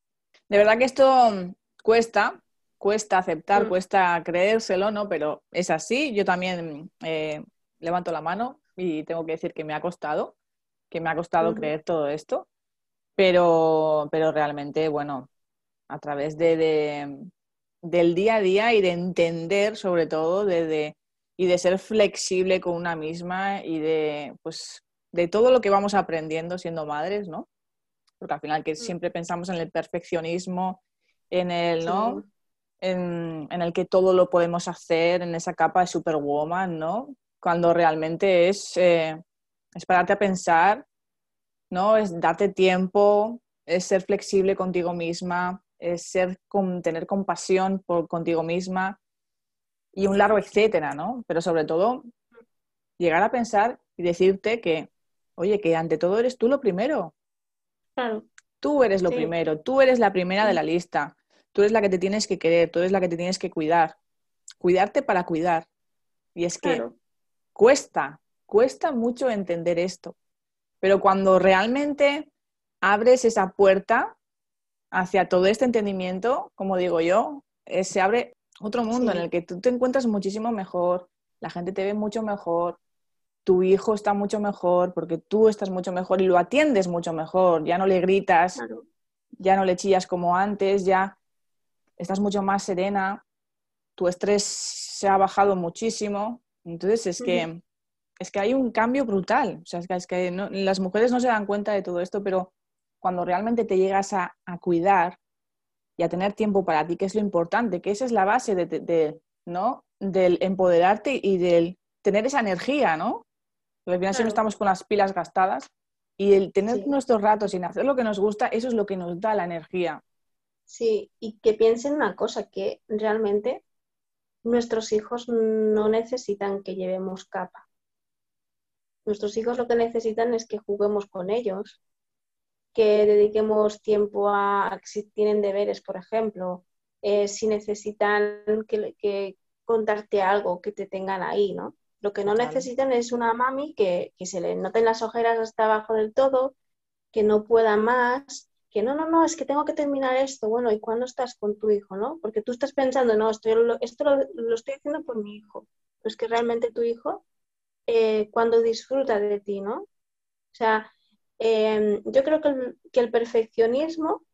De verdad que esto cuesta, cuesta aceptar, Mm. cuesta creérselo, ¿no? Pero es así. Yo también eh, levanto la mano y tengo que decir que me ha costado, que me ha costado creer todo esto, pero, pero realmente, bueno, a través de, de- del día a día y de entender sobre todo de, de- y de ser flexible con una misma y de, pues, de todo lo que vamos aprendiendo siendo madres, ¿no? Porque al final que siempre pensamos en el perfeccionismo, en el, ¿no? Sí. en, en el que todo lo podemos hacer, en esa capa de superwoman, ¿no? Cuando realmente es, eh, es pararte a pensar, ¿no? Es darte tiempo, es ser flexible contigo misma, es ser con, tener compasión por contigo misma y un largo etcétera, ¿no? Pero sobre todo, llegar a pensar y decirte que, oye, que ante todo eres tú lo primero. Claro, Tú eres lo Sí. primero, tú eres la primera de la lista, tú eres la que te tienes que querer, tú eres la que te tienes que cuidar. Cuidarte para cuidar. Y es que claro. cuesta, cuesta mucho entender esto. Pero cuando realmente abres esa puerta hacia todo este entendimiento, como digo yo, eh, se abre otro mundo Sí. en el que tú te encuentras muchísimo mejor, la gente te ve mucho mejor, tu hijo está mucho mejor porque tú estás mucho mejor y lo atiendes mucho mejor, ya no le gritas, claro. ya no le chillas como antes, ya estás mucho más serena, tu estrés se ha bajado muchísimo. Entonces es que, es que hay un cambio brutal. O sea, es que, es que no- las mujeres no se dan cuenta de todo esto, pero cuando realmente te llegas a, a cuidar y a tener tiempo para ti, que es lo importante, que esa es la base de, de- de, ¿no? del empoderarte y del tener esa energía, ¿no? Porque al final si no Claro. estamos con las pilas gastadas y el tener Sí. nuestros ratos sin hacer lo que nos gusta, eso es lo que nos da la energía. Sí, y que piensen una cosa, que realmente nuestros hijos no necesitan que llevemos capa. Nuestros hijos lo que necesitan es que juguemos con ellos, que dediquemos tiempo a, a si tienen deberes, por ejemplo, eh, si necesitan que, que contarte algo, que te tengan ahí, ¿no? Lo que no necesitan es una mami que, que se le noten las ojeras hasta abajo del todo, que no pueda más, que no, no, no, es que tengo que terminar esto. Bueno, ¿y cuándo estás con tu hijo, no? Porque tú estás pensando, no, esto, lo, esto lo, lo estoy haciendo por mi hijo. Pero es que realmente tu hijo, eh, cuando disfruta de ti, ¿no? O sea, eh, yo creo que el, que el perfeccionismo,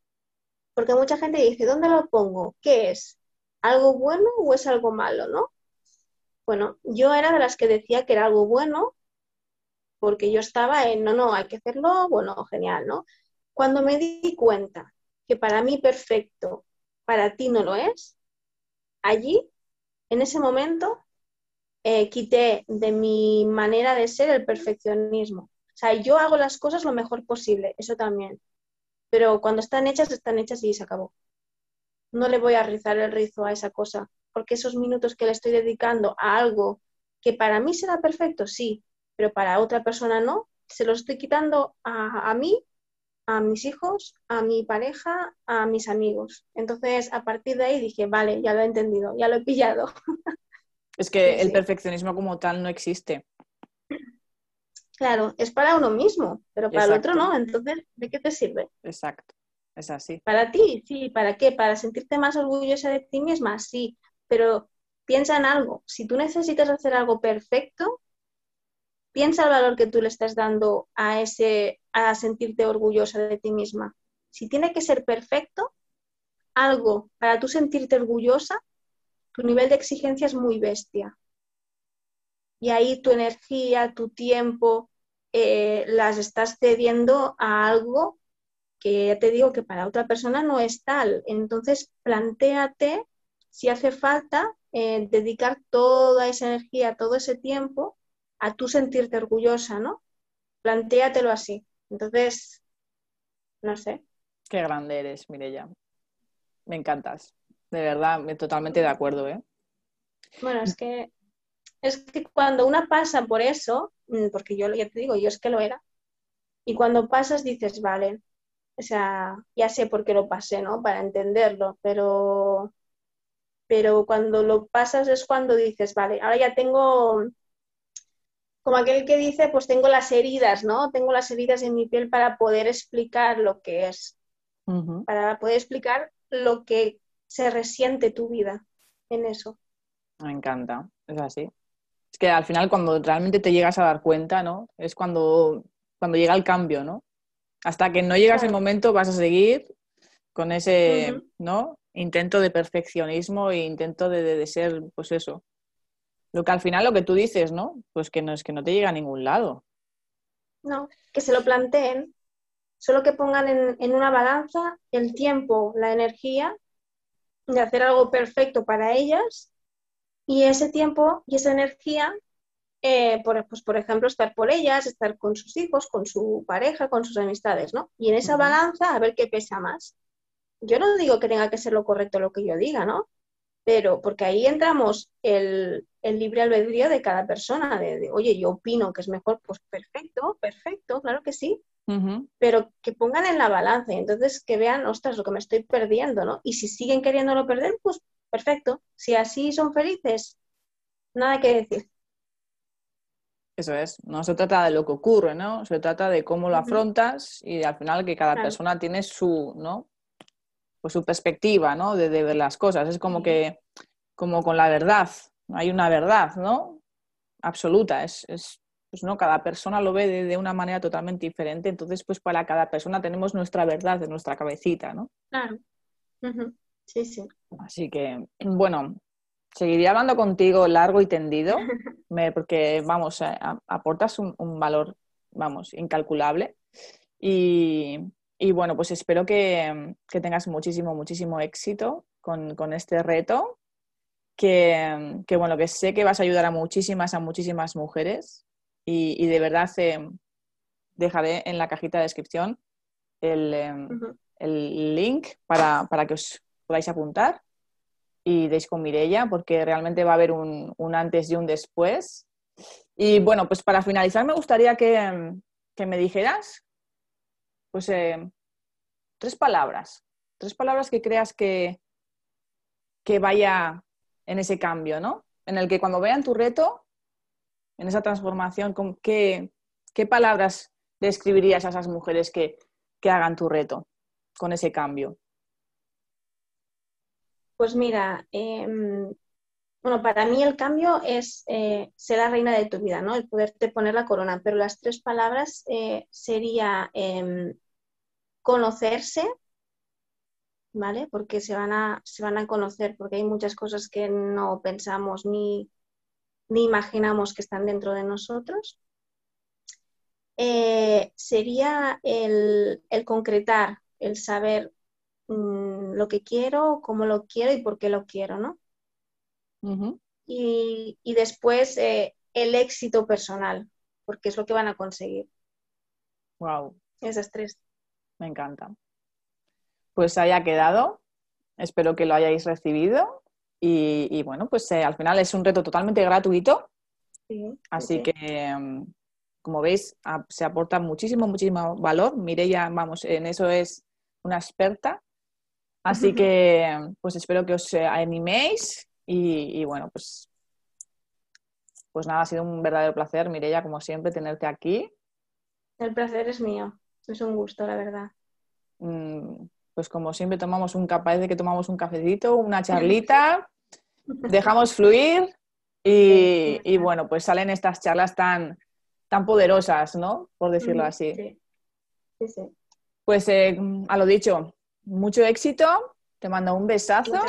porque mucha gente dice, ¿dónde lo pongo? ¿Qué es? ¿Algo bueno o es algo malo, no? Bueno, yo era de las que decía que era algo bueno, porque yo estaba en, no, no, hay que hacerlo, bueno, genial, ¿no? Cuando me di cuenta que para mí perfecto, para ti no lo es, allí, en ese momento, eh, quité de mi manera de ser el perfeccionismo. O sea, yo hago las cosas lo mejor posible, eso también. Pero cuando están hechas, están hechas y se acabó. No le voy a rizar el rizo a esa cosa, porque esos minutos que le estoy dedicando a algo que para mí será perfecto, sí, pero para otra persona no, se lo estoy quitando a mí, a mis hijos, a mi pareja, a mis amigos. Entonces, a partir de ahí dije, vale, ya lo he entendido, ya lo he pillado. Es que Sí, el sí. perfeccionismo como tal no existe. Claro, es para uno mismo, pero para el otro no. Entonces, ¿de qué te sirve? Exacto. Es así. Para ti, sí, ¿para qué? ¿Para sentirte más orgullosa de ti misma? Sí, pero piensa en algo. Si tú necesitas hacer algo perfecto, piensa el valor que tú le estás dando a ese, a sentirte orgullosa de ti misma. Si tiene que ser perfecto, algo para tú sentirte orgullosa, tu nivel de exigencia es muy bestia. Y ahí tu energía, tu tiempo, eh, las estás cediendo a algo que ya te digo que para otra persona no es tal. Entonces, plantéate si hace falta eh, dedicar toda esa energía, todo ese tiempo a tú sentirte orgullosa, ¿no? Plantéatelo así. Entonces, no sé. Qué grande eres, Mireya. Me encantas. De verdad, me- totalmente de acuerdo, ¿eh? Bueno, es que es que cuando una pasa por eso, mm, porque yo ya te digo, yo es que lo era, y cuando pasas dices, vale, o sea, ya sé por qué lo pasé, ¿no? Para entenderlo, pero, pero cuando lo pasas es cuando dices, vale, ahora ya tengo como aquel que dice, pues tengo las heridas, ¿no? Tengo las heridas en mi piel para poder explicar lo que es, para poder explicar lo que se resiente tu vida en eso. Me encanta, es así. Es que al final cuando realmente te llegas a dar cuenta, ¿no? Es cuando, cuando llega el cambio, ¿no? Hasta que no llega ese momento vas a seguir con ese, ¿no? Intento de perfeccionismo e intento de, ser, pues eso. Lo que al final lo que tú dices, ¿no? Pues que no es que no te llega a ningún lado. No, que se lo planteen, solo que pongan en, en una balanza el tiempo, la energía de hacer algo perfecto para ellas y ese tiempo y esa energía, eh, por, pues, por ejemplo, estar por ellas, estar con sus hijos, con su pareja, con sus amistades, ¿no? Y en esa balanza a ver qué pesa más. Yo no digo que tenga que ser lo correcto lo que yo diga, ¿no? Pero porque ahí entramos el, libre albedrío de cada persona, de, oye, yo opino que es mejor, pues perfecto, perfecto, claro que sí, pero que pongan en la balanza y entonces que vean, ostras, lo que me estoy perdiendo, ¿no? Y si siguen queriéndolo perder, pues perfecto. Si así son felices, nada que decir. Eso es, no se trata de lo que ocurre, ¿no? Se trata de cómo lo afrontas y al final que cada persona tiene su, ¿no? Pues su perspectiva, ¿no? De, ver las cosas. Es como que, como con la verdad, hay una verdad, ¿no? Absoluta, es, pues no, cada persona lo ve de, una manera totalmente diferente, entonces pues para cada persona tenemos nuestra verdad en nuestra cabecita, ¿no? Claro. Sí, sí. Así que, bueno, seguiría hablando contigo largo y tendido, porque, vamos, eh, aportas un, valor, vamos, incalculable. Y, bueno, pues espero que, tengas muchísimo, muchísimo éxito con, este reto. Que, bueno, que sé que vas a ayudar a muchísimas, a muchísimas mujeres. Y, de verdad eh, dejaré en la cajita de descripción el, eh, el link para, para, que os podáis apuntar y deis con Mirella, porque realmente va a haber un, antes y un después. Y bueno, pues para finalizar me gustaría que, me dijeras, pues, eh, tres palabras, tres palabras que creas que, que vaya en ese cambio, ¿no? En el que cuando vean tu reto, en esa transformación, ¿qué, qué palabras describirías a esas mujeres que, que hagan tu reto con ese cambio? Pues mira, em, bueno, para mí el cambio es eh, ser la reina de tu vida, ¿no? El poderte poner la corona, pero las tres palabras eh, sería em, conocerse, ¿vale? Porque se van, a, se van a conocer, porque hay muchas cosas que no pensamos ni, ni imaginamos que están dentro de nosotros. Eh, sería el, el concretar, el saber Mm, lo que quiero, cómo lo quiero y por qué lo quiero, ¿no? y, después eh, el éxito personal, porque es lo que van a conseguir. Wow. Esas tres. Me encanta. Pues haya quedado. Espero que lo hayáis recibido. Y, bueno, pues eh, al final es un reto totalmente gratuito. Así que, mm, como veis, se aporta muchísimo, muchísimo valor. ya vamos, en eso es una experta. Así que, pues espero que os eh, animéis y, bueno, pues, pues nada, ha sido un verdadero placer, Mireia, como siempre, tenerte aquí. El placer es mío, es un gusto, la verdad. Mm, pues como siempre tomamos un parece que tomamos un cafecito, una charlita, dejamos fluir y, bueno, pues salen estas charlas tan, tan poderosas, ¿no? Por decirlo así. Sí, sí. Pues eh, a lo dicho, mucho éxito, te mando un besazo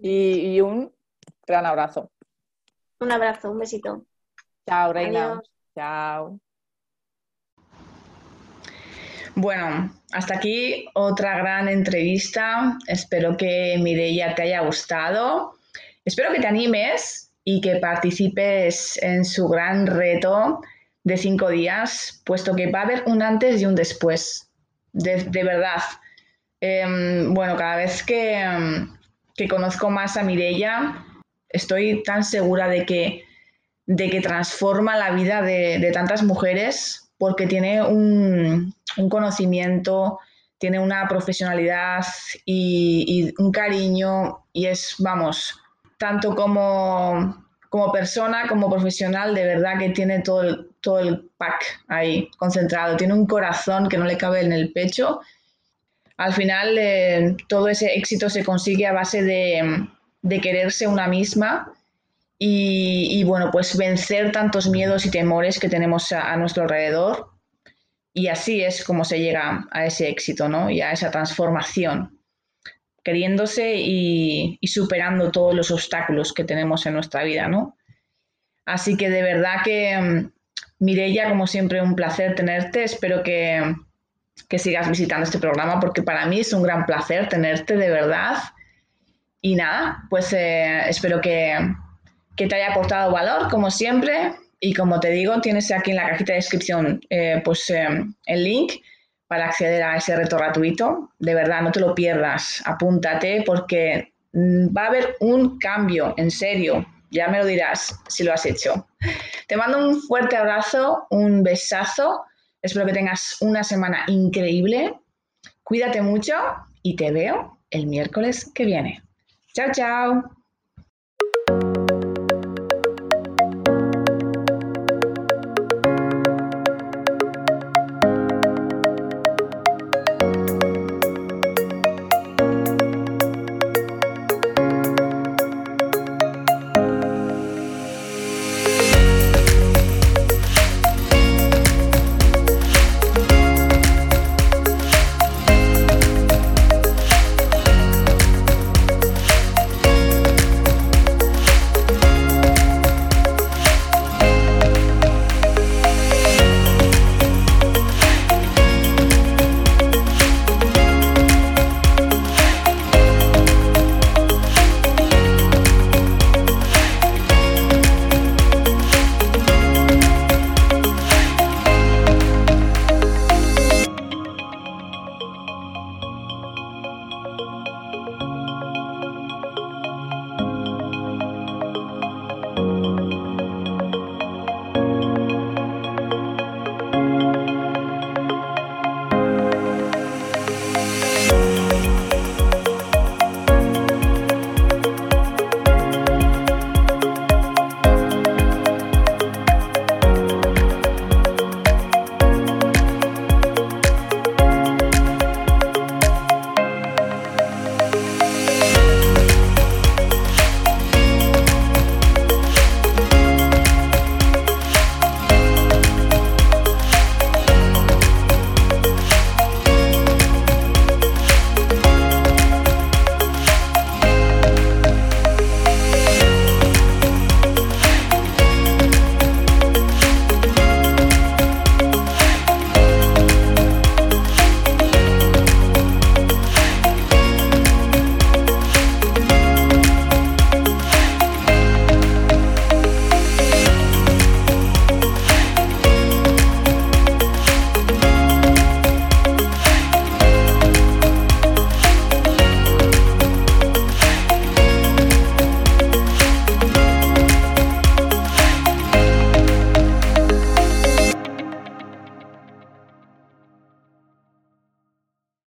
y, un gran abrazo. Un abrazo, un besito. Chao, Reina. Chao. Bueno, hasta aquí otra gran entrevista. Espero que Mireia te haya gustado. Espero que te animes y que participes en su gran reto de cinco días, puesto que va a haber un antes y un después. de verdad, Em, bueno, cada vez em, que, conozco más a Mirella, estoy tan segura de que, de que transforma la vida de, tantas mujeres porque tiene un, conocimiento, tiene una profesionalidad y, un cariño y es, vamos, tanto como, como persona, como profesional, de verdad que tiene todo el, todo el pack ahí concentrado. Tiene un corazón que no le cabe en el pecho. Al final, eh, todo ese éxito se consigue a base de, quererse una misma y, bueno, pues vencer tantos miedos y temores que tenemos a, nuestro alrededor. Y así es como se llega a ese éxito, ¿no? Y a esa transformación queriéndose y, superando todos los obstáculos que tenemos en nuestra vida, ¿no? Así que de verdad que, mm, Mireia, como siempre, un placer tenerte. Espero que, sigas visitando este programa porque para mí es un gran placer tenerte, de verdad. Y nada, pues eh, espero que, te haya aportado valor, como siempre. Y como te digo, tienes aquí en la cajita de descripción eh, pues, eh, el link para acceder a ese reto gratuito. De verdad, no te lo pierdas, apúntate porque mm, va a haber un cambio, en serio. Ya me lo dirás si lo has hecho. Te mando un fuerte abrazo, un besazo. Espero que tengas una semana increíble. Cuídate mucho y te veo el miércoles que viene. Chao, chao.